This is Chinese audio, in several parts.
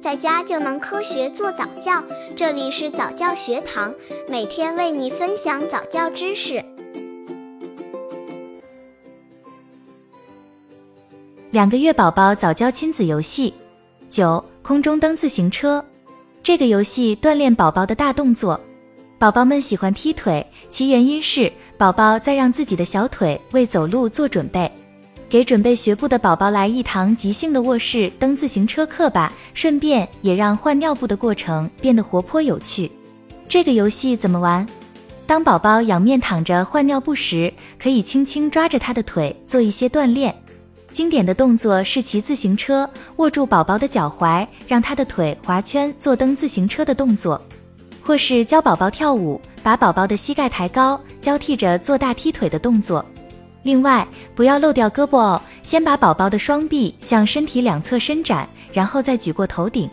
在家就能科学做早教。这里是早教学堂，每天为你分享早教知识。两个月宝宝早教亲子游戏九：空中蹬自行车。这个游戏锻炼宝宝的大动作。宝宝们喜欢踢腿，其原因是宝宝在让自己的小腿为走路做准备。给准备学步的宝宝来一堂即兴的卧室蹬自行车课吧，顺便也让换尿布的过程变得活泼有趣。这个游戏怎么玩？当宝宝仰面躺着换尿布时，可以轻轻抓着他的腿做一些锻炼。经典的动作是骑自行车，握住宝宝的脚踝，让他的腿划圈做蹬自行车的动作，或是教宝宝跳舞，把宝宝的膝盖抬高，交替着做大踢腿的动作。另外，不要漏掉胳膊哦。先把宝宝的双臂向身体两侧伸展，然后再举过头顶。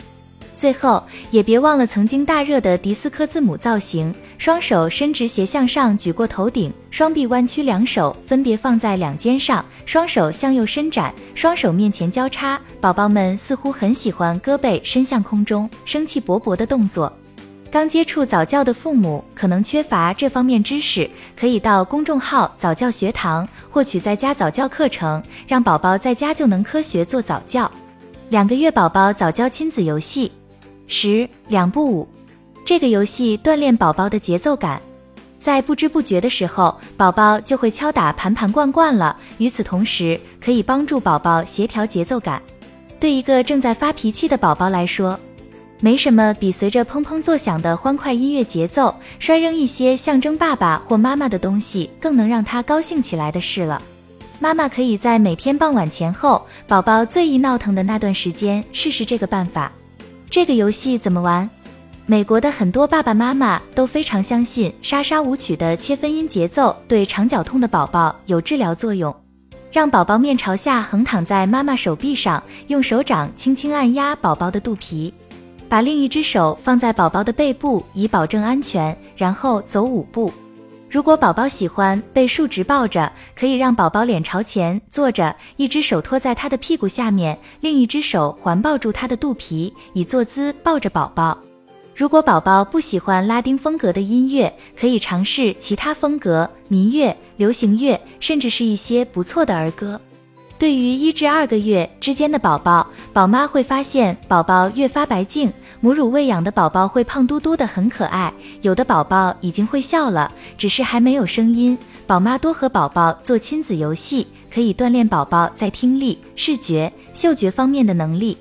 最后，也别忘了曾经大热的迪斯科字母造型。双手伸直斜向上举过头顶，双臂弯曲，两手分别放在两肩上，双手向右伸展，双手面前交叉。宝宝们似乎很喜欢胳膊伸向空中、生气勃勃的动作。刚接触早教的父母可能缺乏这方面知识，可以到公众号早教学堂获取在家早教课程，让宝宝在家就能科学做早教。两个月宝宝早教亲子游戏，十两步舞。这个游戏锻炼宝宝的节奏感，在不知不觉的时候，宝宝就会敲打盘盘罐罐了。与此同时，可以帮助宝宝协调节奏感。对一个正在发脾气的宝宝来说，没什么比随着砰砰作响的欢快音乐节奏，摔扔一些象征爸爸或妈妈的东西更能让他高兴起来的事了。妈妈可以在每天傍晚前后，宝宝最易闹腾的那段时间试试这个办法。这个游戏怎么玩？美国的很多爸爸妈妈都非常相信莎莎舞曲的切分音节奏对肠绞痛的宝宝有治疗作用。让宝宝面朝下横躺在妈妈手臂上，用手掌轻轻按压宝宝的肚皮。把另一只手放在宝宝的背部，以保证安全，然后走五步。如果宝宝喜欢被竖直抱着，可以让宝宝脸朝前坐着，一只手托在他的屁股下面，另一只手环抱住他的肚皮，以坐姿抱着宝宝。如果宝宝不喜欢拉丁风格的音乐，可以尝试其他风格，民乐、流行乐，甚至是一些不错的儿歌。对于一至二个月之间的宝宝，宝妈会发现宝宝越发白净，母乳喂养的宝宝会胖嘟嘟的，很可爱。有的宝宝已经会笑了，只是还没有声音。宝妈多和宝宝做亲子游戏，可以锻炼宝宝在听力、视觉、嗅觉方面的能力。